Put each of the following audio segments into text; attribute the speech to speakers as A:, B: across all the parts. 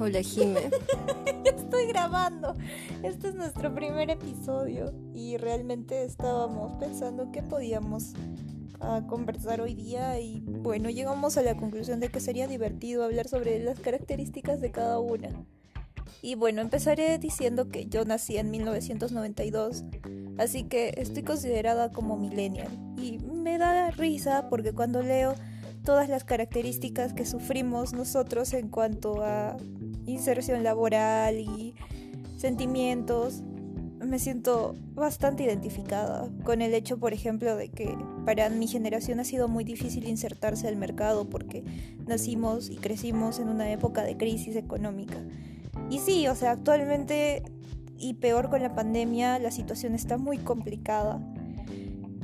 A: Hola Jime.
B: Estoy grabando. Este es nuestro primer episodio y realmente estábamos pensando que podíamos ah, conversar hoy día y bueno, llegamos a la conclusión de que sería divertido hablar sobre las características de cada una. Y bueno, empezaré diciendo que yo nací en 1992, así que estoy considerada como millennial y me da risa porque cuando leo todas las características que sufrimos nosotros en cuanto a inserción laboral y sentimientos, me siento bastante identificada con el hecho, por ejemplo, de que para mi generación ha sido muy difícil insertarse al mercado porque nacimos y crecimos en una época de crisis económica. Y sí, o sea, actualmente y peor con la pandemia, la situación está muy complicada.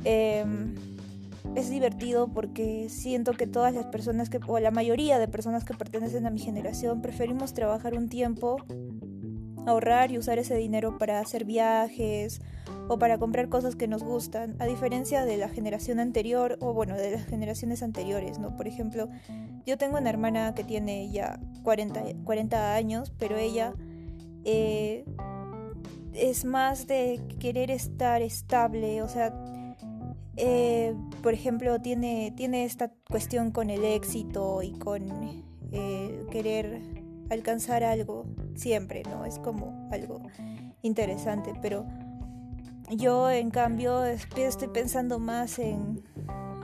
B: Eh, es divertido porque siento que todas las personas que, o la mayoría de personas que pertenecen a mi generación, preferimos trabajar un tiempo, ahorrar y usar ese dinero para hacer viajes o para comprar cosas que nos gustan, a diferencia de la generación anterior o bueno, de las generaciones anteriores, ¿no? Por ejemplo, yo tengo una hermana que tiene ya 40, 40 años, pero ella eh, es más de querer estar estable, o sea, eh, por ejemplo, tiene, tiene esta cuestión con el éxito y con eh, querer alcanzar algo siempre, ¿no? Es como algo interesante, pero yo en cambio estoy pensando más en,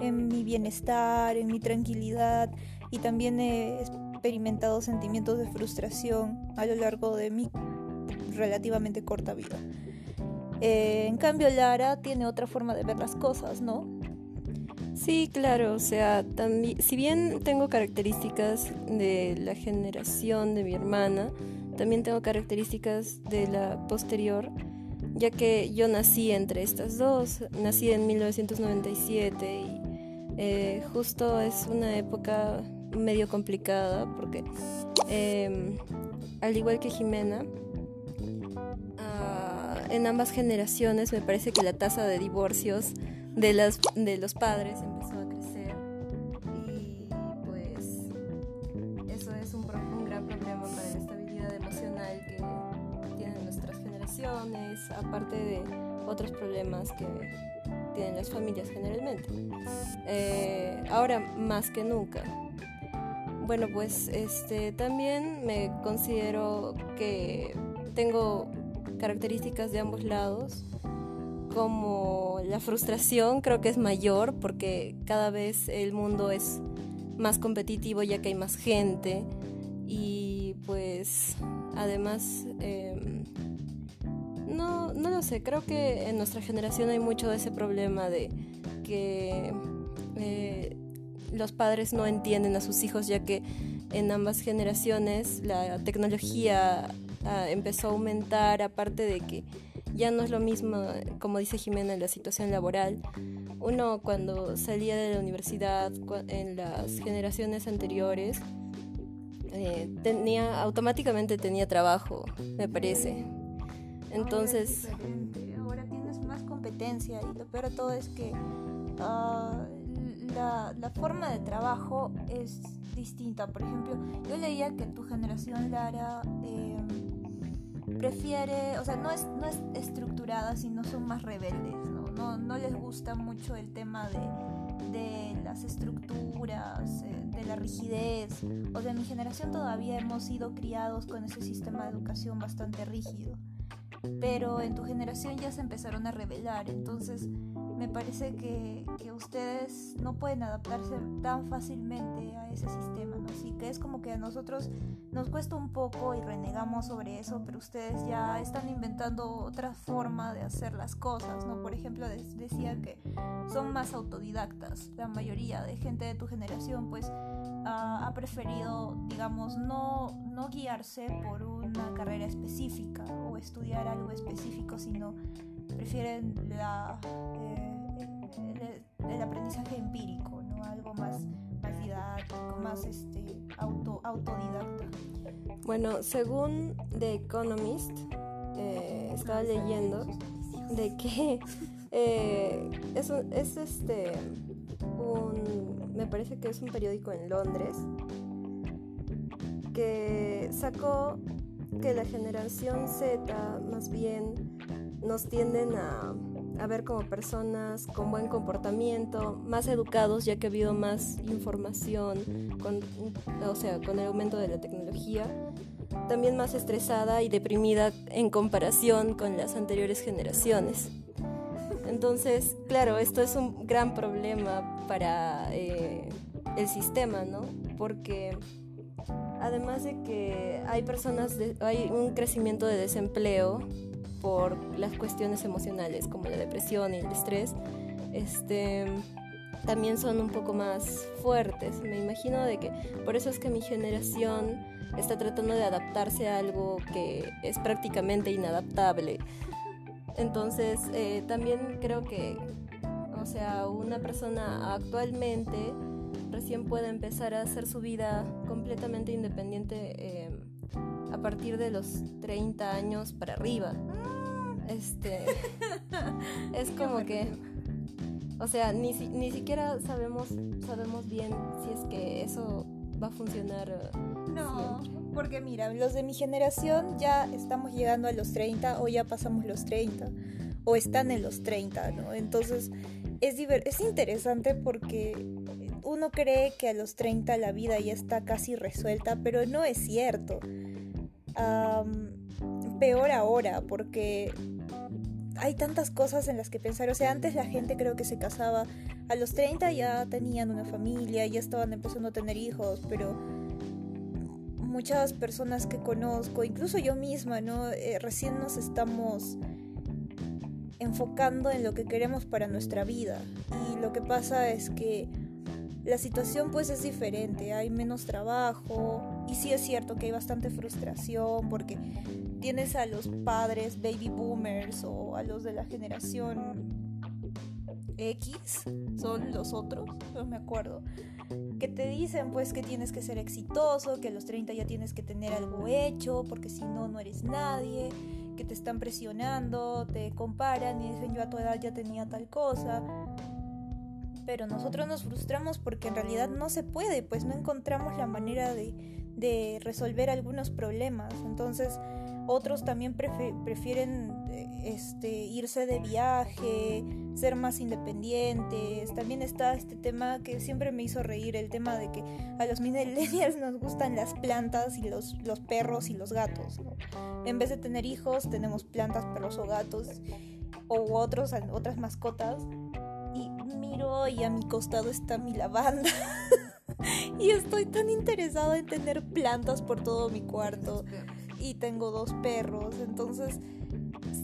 B: en mi bienestar, en mi tranquilidad y también he experimentado sentimientos de frustración a lo largo de mi relativamente corta vida. Eh, en cambio, Lara tiene otra forma de ver las cosas, ¿no?
A: Sí, claro, o sea, también, si bien tengo características de la generación de mi hermana, también tengo características de la posterior, ya que yo nací entre estas dos, nací en 1997 y eh, justo es una época medio complicada porque em, al igual que Jimena, en ambas generaciones me parece que la tasa de divorcios de, las, de los padres empezó a crecer y pues eso es un, gran problema para la estabilidad emocional que tienen nuestras generaciones, aparte de otros problemas que tienen las familias generalmente. Eh, ahora más que nunca. Bueno, pues este también me considero que tengo características de ambos lados, como la frustración creo que es mayor porque cada vez el mundo es más competitivo ya que hay más gente y pues además em, no, no lo sé, creo que en nuestra generación hay mucho de ese problema de que eh, los padres no entienden a sus hijos ya que en ambas generaciones la tecnología Ah, empezó a aumentar, aparte de que ya no es lo mismo, como dice Jimena, en la situación laboral. Uno cuando salía de la universidad, en las generaciones anteriores, eh, tenía automáticamente tenía trabajo, me parece. Entonces...
B: Ahora, tienes más competencia y lo peor de todo es que la, la, forma de trabajo es distinta. Por ejemplo, yo leía que tu generación, Lara, eh, prefiere, o sea, no es, no es estructurada, sino son más rebeldes, ¿no? No, no les gusta mucho el tema de, de las estructuras, eh, de la rigidez. O sea, en mi generación todavía hemos sido criados con ese sistema de educación bastante rígido. Pero en tu generación ya se empezaron a rebelar, entonces me parece que, que, ustedes no pueden adaptarse tan fácilmente a ese sistema, ¿no? Así que es como que a nosotros nos cuesta un poco y renegamos sobre eso, pero ustedes ya están inventando otra forma de hacer las cosas, ¿no? Por ejemplo, decía que son más autodidactas. La mayoría de gente de tu generación, pues, ha, preferido, digamos, no, no guiarse por una carrera específica o estudiar algo específico, sino prefieren la... Eh, el, aprendizaje empírico, ¿no? Algo más, más didáctico, más este, auto, autodidacta.
A: Bueno, según The Economist, eh, estaba leyendo de que eh, es, es este un, me parece que es un periódico en Londres que sacó que la generación Z más bien nos tienden a, a, ver como personas con buen comportamiento, más educados ya que ha habido más información, con, o sea, con el aumento de la tecnología, también más estresada y deprimida en comparación con las anteriores generaciones. Entonces, claro, esto es un gran problema para eh, el sistema, ¿no? Porque además de que hay personas, hay un crecimiento de desempleo por las cuestiones emocionales como la depresión y el estrés, este, también son un poco más fuertes. Me imagino de que por eso es que mi generación está tratando de adaptarse a algo que es prácticamente inadaptable. Entonces, eh, también creo que, o sea, una persona actualmente recién puede empezar a hacer su vida completamente independiente eh, a partir de los 30 años para arriba. Este, es como que, o sea, ni, ni siquiera sabemos, sabemos bien si es que eso va a funcionar. Eh,
B: no, porque mira, los de mi generación ya estamos llegando a los 30 o ya pasamos los 30 o están en los 30, ¿no? Entonces es, es interesante porque uno cree que a los 30 la vida ya está casi resuelta, pero no es cierto. peor ahora, porque hay tantas cosas en las que pensar. O sea, antes la gente creo que se casaba a los 30 ya tenían una familia, ya estaban empezando a tener hijos, pero muchas personas que conozco, incluso yo misma, ¿no? Eh, recién nos estamos enfocando en lo que queremos para nuestra vida. Y lo que pasa es que la situación pues es diferente, hay menos trabajo y sí es cierto que hay bastante frustración porque tienes a los padres baby boomers o a los de la generación X, son los otros, no me acuerdo, que te dicen pues que tienes que ser exitoso, que a los 30 ya tienes que tener algo hecho, porque si no, no eres nadie, que te están presionando, te comparan y dicen yo a tu edad ya tenía tal cosa. Pero nosotros nos frustramos porque en realidad no se puede, pues no encontramos la manera de, de resolver algunos problemas. Entonces, otros también prefieren este, irse de viaje, ser más independientes. También está este tema que siempre me hizo reír, el tema de que a los millennials nos gustan las plantas y los, los perros y los gatos. En vez de tener hijos, tenemos plantas, perros o gatos o otros, otras mascotas. Y miro y a mi costado está mi lavanda. y estoy tan interesada en tener plantas por todo mi cuarto. Y tengo dos perros. Entonces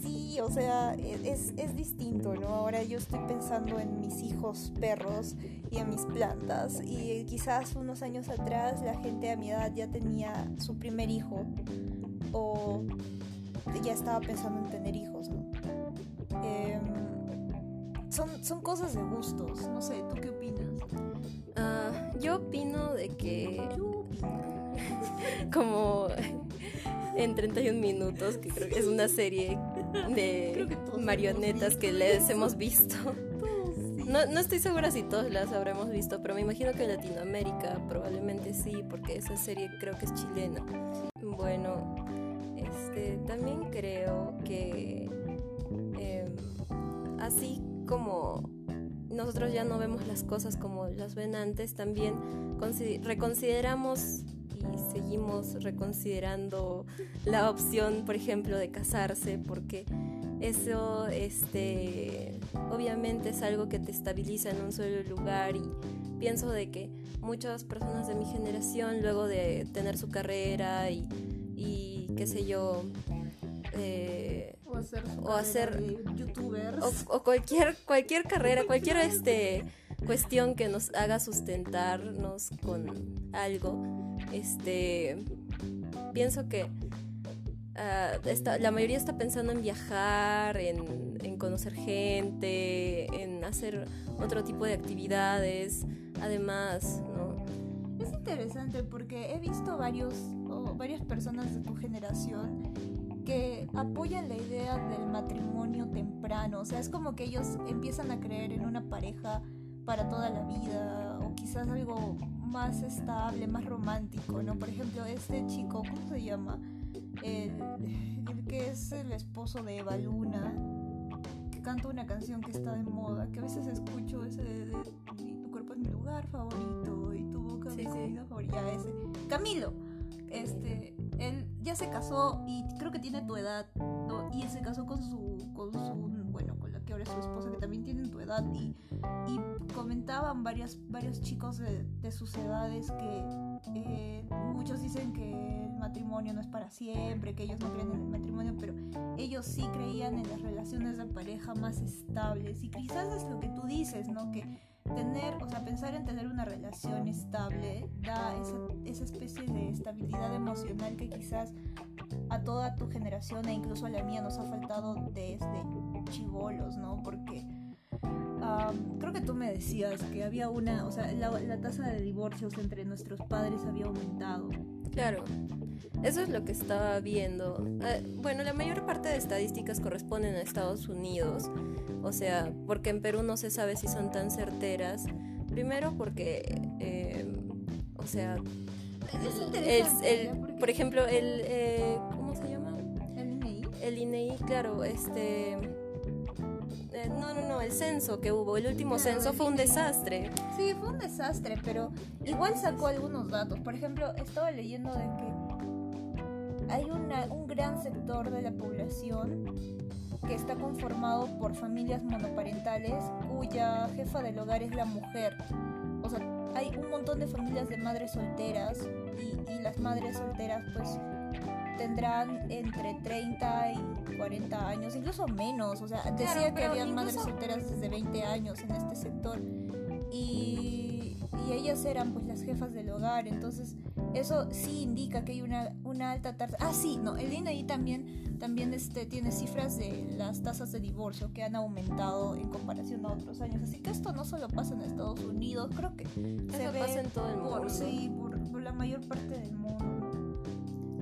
B: sí, o sea, e-, es, es, distinto, ¿no? Ahora yo estoy pensando en mis hijos perros y en mis plantas. Y quizás unos años atrás la gente a mi edad ya tenía su primer hijo o ya estaba pensando en tener hijos, ¿no? Son, son cosas de gustos, no sé, ¿tú qué opinas?
A: Uh, yo opino de que... como en 31 minutos, que creo que es una serie de marionetas que les hemos visto. No, no estoy segura si todos las habremos visto, pero me imagino que en Latinoamérica probablemente sí, porque esa serie creo que es chilena. Bueno, este, también creo que em, así como nosotros ya no vemos las cosas como las ven antes, también reconsideramos y seguimos reconsiderando la opción, por ejemplo, de casarse, porque eso este, obviamente es algo que te estabiliza en un solo lugar y pienso de que muchas personas de mi generación, luego de tener su carrera y, y qué sé yo,
B: eh,
A: o hacer,
B: youtubers
A: o, cualquier cualquier carrera cualquier este cuestión que nos haga sustentarnos con algo este, pienso que ah, la mayoría está pensando en viajar, en, conocer gente, en hacer otro tipo de actividades, además, ¿no?
B: Es interesante porque he visto varios, varias personas de tu generación que apoyan la idea del matrimonio temprano, o sea, es como que ellos empiezan a creer en una pareja para toda la vida o quizás algo más estable, más romántico, ¿no? Por ejemplo, este chico, ¿cómo se llama? El, el que es el esposo de Eva Luna, que canta una canción que está de moda, que a veces escucho ese de, tu cuerpo es mi lugar favorito y tu boca mi comida favorita, ese. Camilo, este, él ya se casó y creo que tiene tu edad. Y se casó con su, con su que ahora es su esposa, que también tienen tu edad, y, y comentaban varios, varios chicos de, sus edades que eh, muchos dicen que matrimonio no es para siempre, que ellos no creen en el matrimonio, pero ellos sí creían en las relaciones de pareja más estables, y quizás es lo que tú dices, ¿no? Que tener, o sea, pensar en tener una relación estable da esa, esa especie de estabilidad emocional que quizás a toda tu generación e incluso a la mía nos ha faltado desde chivolos, ¿no? Porque creo que tú me decías que había una, o sea, la, tasa de divorcios entre nuestros padres había aumentado.
A: Claro. Eso es lo que estaba viendo. Eh, bueno, la mayor parte de estadísticas corresponden a Estados Unidos. O sea, porque en Perú no se sabe si son tan certeras. Primero porque, eh, o sea, el, por ejemplo, el, eh, ¿cómo se llama?
B: El INEI.
A: El INEI, claro, este... Eh, no, no, no, el censo que hubo, el último censo fue un desastre.
B: Sí, fue un desastre, pero igual sacó algunos datos. Por ejemplo, estaba leyendo de que hay una, un gran sector de la población que está conformado por familias monoparentales cuya jefa del hogar es la mujer. O sea, hay un montón de familias de madres solteras y, las madres solteras pues tendrán entre 30 y 40 años, incluso menos. O sea, decía que había madres solteras desde 20 años en este sector. Y, y, ellas eran pues las jefas del hogar. Entonces, eso sí indica que hay una, una alta tasa. Ah, sí, no, el INAI también, también este, tiene cifras de las tasas de divorcio que han aumentado en comparación a otros años. Así que esto no solo pasa en Estados Unidos, creo que
A: se ve pasa en todo el mundo.
B: sí, por, por la mayor parte del mundo.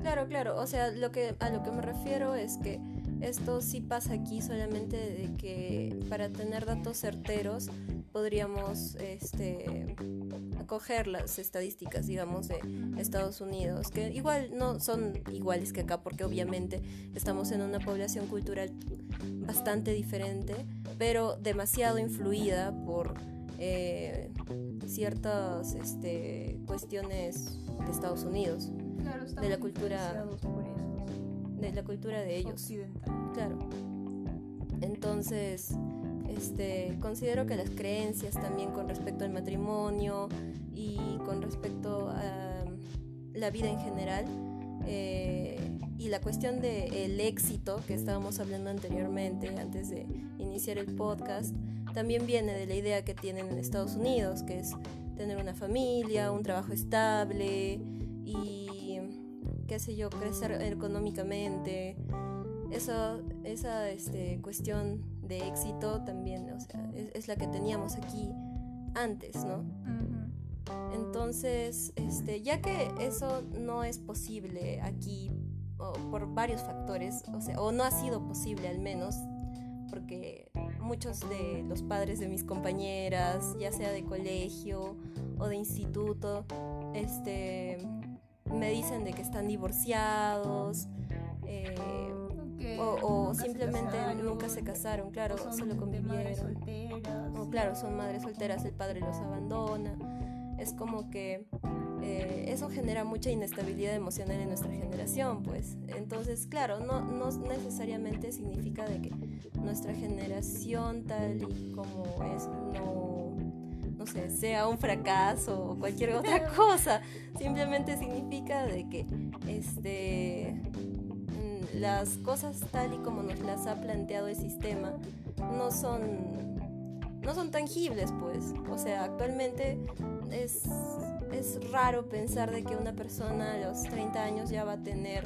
A: Claro, claro, o sea, lo que, a lo que me refiero es que esto sí pasa aquí solamente de que para tener datos certeros podríamos este, coger las estadísticas, digamos, de Estados Unidos, que igual no son iguales que acá, porque obviamente estamos en una población cultural bastante diferente, pero demasiado influida por eh, ciertas este, cuestiones de Estados Unidos, de la cultura de la cultura de ellos. Claro. Entonces, este, considero que las creencias también con respecto al matrimonio y con respecto a la vida en general eh, y la cuestión del éxito que estábamos hablando anteriormente antes de iniciar el podcast también viene de la idea que tienen en Estados Unidos que es tener una familia, un trabajo estable y qué sé yo, crecer económicamente. Eso, esa este, cuestión de éxito también, o sea, es, la que teníamos aquí antes, ¿no? Entonces, este, ya que eso no es posible aquí por varios factores, o sea, o no ha sido posible al menos, porque muchos de los padres de mis compañeras, ya sea de colegio o de instituto, este, me dicen de que están divorciados. Eh, o, simplemente nunca se casaron, claro, solo convivieron. O claro, son madres solteras, el padre los abandona. Es como que eh, eso genera mucha inestabilidad emocional en nuestra generación, pues. Entonces, claro, no, no necesariamente significa de que nuestra generación tal y como es no, no sé, sea un fracaso o cualquier otra cosa. Simplemente significa de que este las cosas tal y como nos las ha planteado el sistema no son no son tangibles pues. O sea actualmente es, es raro pensar de que una persona a los 30 años ya va a tener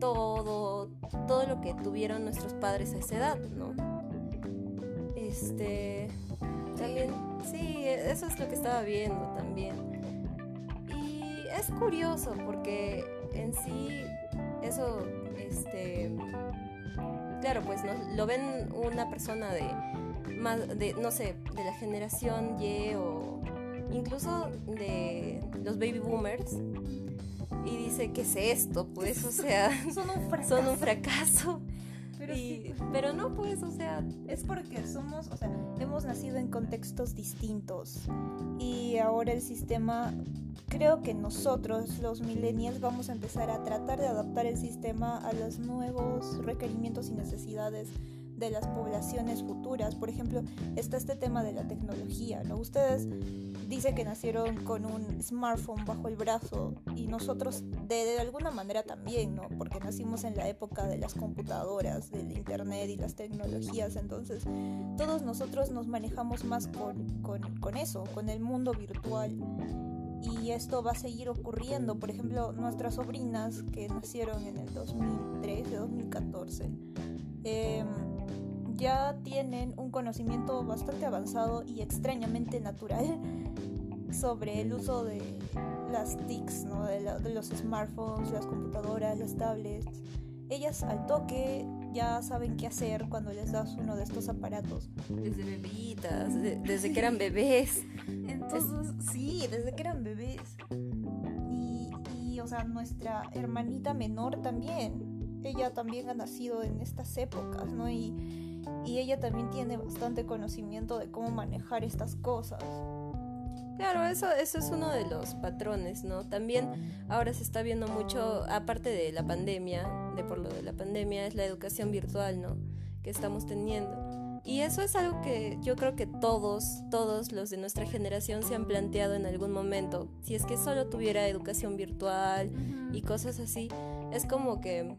A: todo todo lo que tuvieron nuestros padres a esa edad no este también sí eso es lo que estaba viendo también. Y es curioso porque en sí eso, este, claro, pues no lo ven una persona de más de no sé, de la generación Y o incluso de los baby boomers y dice, ¿qué es esto? Pues, o sea,
B: son un fracaso.
A: Son un fracaso. Pero, pero no, pues, o sea...
B: Es porque somos, o sea, hemos nacido en contextos distintos. Y ahora el sistema, creo que nosotros, los millennials, vamos a empezar a tratar de adaptar el sistema a los nuevos requerimientos y necesidades de las poblaciones futuras. Por ejemplo, está este tema de la tecnología, ¿no? Ustedes dicen que nacieron con un smartphone bajo el brazo y nosotros de, alguna manera también, ¿no? Porque nacimos en la época de las computadoras, del internet y las tecnologías, entonces todos nosotros nos manejamos más con, con, eso, con el mundo virtual y esto va a seguir ocurriendo. Por ejemplo, nuestras sobrinas que nacieron en el 2013, 2014, eh, ya tienen un conocimiento bastante avanzado y extrañamente natural sobre el uso de las TICs, ¿no? de, los smartphones, las computadoras, las tablets. Ellas al toque ya saben qué hacer cuando les das uno de estos aparatos.
A: Desde bebitas, desde que eran bebés.
B: Entonces, sí, desde que eran bebés. Y, y, o sea, nuestra hermanita menor también. Ella también ha nacido en estas épocas, ¿no? Y y ella también tiene bastante conocimiento de cómo manejar estas cosas.
A: Claro, eso, eso es uno de los patrones, ¿no? También ahora se está viendo mucho, aparte de la pandemia, de por lo de la pandemia, es la educación virtual, ¿no? Que estamos teniendo. Y eso es algo que yo creo que todos, todos los de nuestra generación se han planteado en algún momento. Si es que solo tuviera educación virtual y cosas así, es como que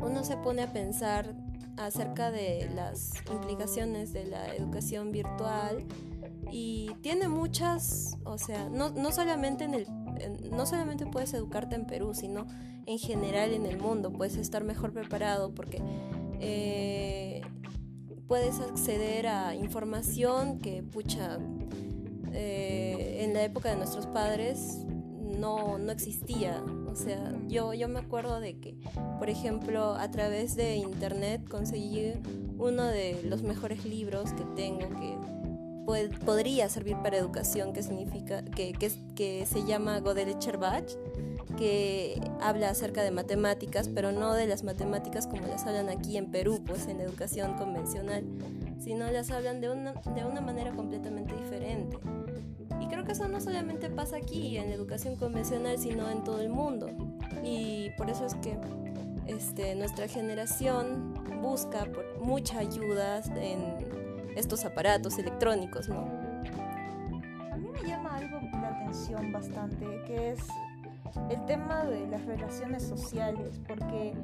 A: uno se pone a pensar acerca de las implicaciones de la educación virtual y tiene muchas, o sea, no, no solamente en el no solamente puedes educarte en Perú, sino en general en el mundo, puedes estar mejor preparado porque eh, puedes acceder a información que, pucha, eh, en la época de nuestros padres no, no existía. O sea, yo, yo me acuerdo de que, por ejemplo, a través de internet conseguí uno de los mejores libros que tengo que podría servir para educación, que significa, que, que, se llama Godel Cherbach, que habla acerca de matemáticas, pero no de las matemáticas como las hablan aquí en Perú, pues en la educación convencional, sino las hablan de una, de una manera completamente diferente. Creo que eso no solamente pasa aquí en educación convencional, sino en todo el mundo. Y por eso es que este, nuestra generación busca por mucha ayuda en estos aparatos electrónicos, ¿no?
B: A mí me llama algo la atención bastante, que es el tema de las relaciones sociales, porque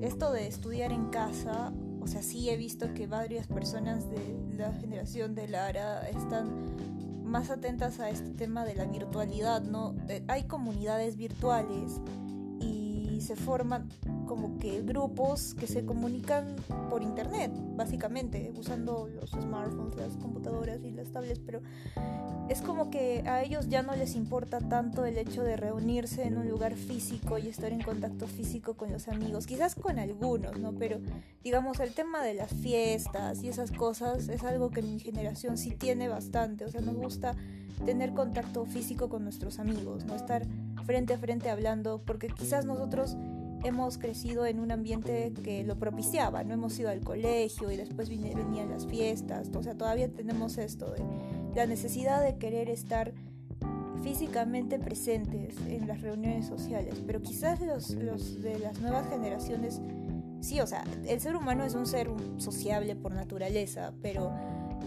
B: esto de estudiar en casa, o sea, sí he visto que varias personas de la generación de Lara están más atentas a este tema de la virtualidad, ¿no? Eh, hay comunidades virtuales se forman como que grupos que se comunican por internet, básicamente, usando los smartphones, las computadoras y las tablets, pero es como que a ellos ya no les importa tanto el hecho de reunirse en un lugar físico y estar en contacto físico con los amigos, quizás con algunos, ¿no? Pero digamos, el tema de las fiestas y esas cosas es algo que mi generación sí tiene bastante, o sea, nos gusta tener contacto físico con nuestros amigos, no estar frente a frente hablando, porque quizás nosotros hemos crecido en un ambiente que lo propiciaba, no hemos ido al colegio y después venían las fiestas, o sea, todavía tenemos esto de la necesidad de querer estar físicamente presentes en las reuniones sociales, pero quizás los, los de las nuevas generaciones, sí, o sea, el ser humano es un ser sociable por naturaleza, pero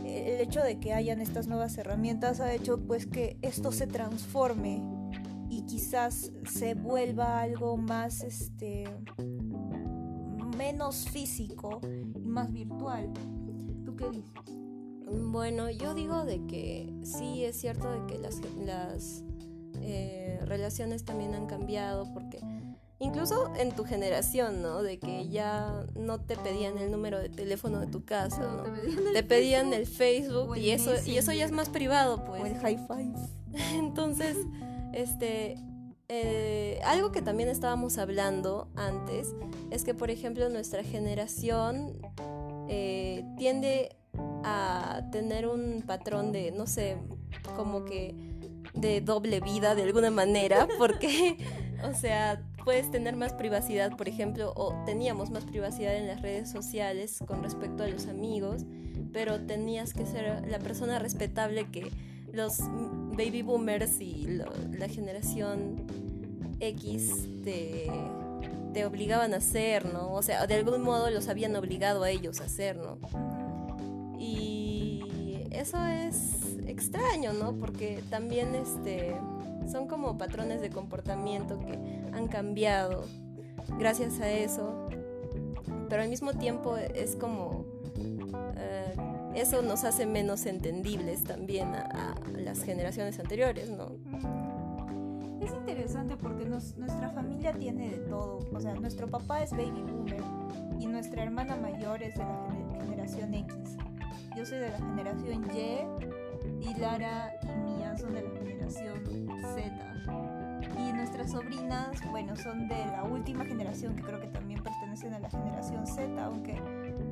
B: el hecho de que hayan estas nuevas herramientas ha hecho pues que esto se transforme quizás se vuelva algo más este menos físico y más virtual. ¿Tú qué dices?
A: Bueno, yo digo de que sí es cierto de que las, las eh, relaciones también han cambiado porque incluso en tu generación, ¿no? De que ya no te pedían el número de teléfono de tu casa, ¿no? Te pedían, el, Facebook y eso y eso ya es más privado, pues.
B: O el high five.
A: Entonces, este eh, algo que también estábamos hablando antes es que, por ejemplo, nuestra generación eh, tiende a tener un patrón de, no sé, como que de doble vida de alguna manera, porque, o sea, puedes tener más privacidad, por ejemplo, o teníamos más privacidad en las redes sociales con respecto a los amigos, pero tenías que ser la persona respetable que los baby boomers y la generación X te, te obligaban a hacer, ¿no? O sea, de algún modo los habían obligado a ellos a hacer, ¿no? Y eso es extraño, ¿no? Porque también este son como patrones de comportamiento que han cambiado gracias a eso. Pero al mismo tiempo es como eso nos hace menos entendibles también a, las generaciones anteriores, ¿no?
B: Es interesante porque nuestra familia tiene de todo. O sea, nuestro papá es baby boomer y nuestra hermana mayor es de la generación X. Yo soy de la generación Y y Lara y Mía son de la generación Z. Y nuestras sobrinas, bueno, son de la última generación que creo que también pertenecen a la generación Z, aunque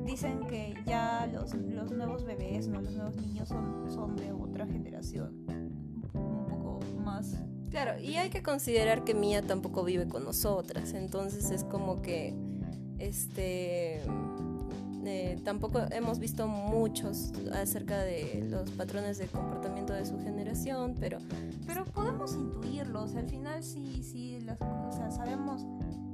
B: dicen que ya los, los nuevos bebés, ¿no? los nuevos niños son, son de otra generación, un poco más
A: Claro, y hay que considerar que Mía tampoco vive con nosotras, entonces es como que este eh, tampoco hemos visto muchos acerca de los patrones de comportamiento de su generación, pero
B: pero podemos intuirlos, al final sí sí las cosas sabemos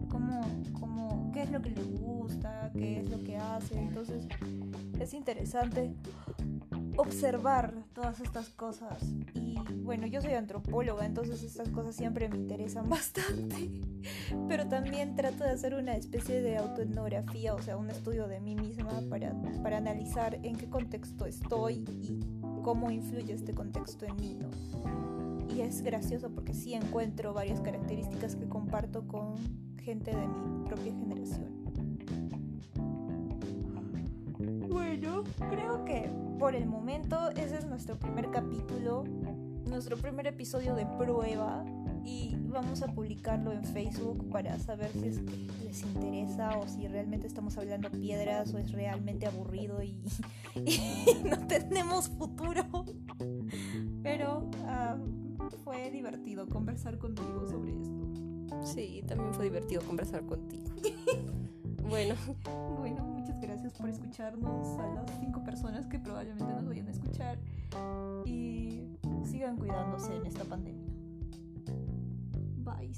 B: cómo, cómo qué es lo que le gusta, qué es lo que hace, entonces es interesante observar todas estas cosas. Y bueno, yo soy antropóloga, entonces estas cosas siempre me interesan bastante. Pero también trato de hacer una especie de autoetnografía, o sea, un estudio de mí misma para, para analizar en qué contexto estoy y cómo influye este contexto en mí, ¿no? Y es gracioso porque sí encuentro varias características que comparto con gente de mi propia generación. Bueno, creo que por el momento ese es nuestro primer capítulo, nuestro primer episodio de prueba y vamos a publicarlo en Facebook para saber si les interesa o si realmente estamos hablando piedras o es realmente aburrido y, no tenemos futuro. Pero ah, fue divertido conversar contigo sobre esto.
A: Sí, también fue divertido conversar contigo. bueno.
B: Bueno, gracias por escucharnos a las cinco personas que probablemente nos vayan a escuchar y sigan cuidándose en esta pandemia. Bye.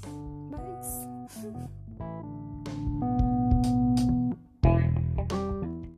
A: Bye.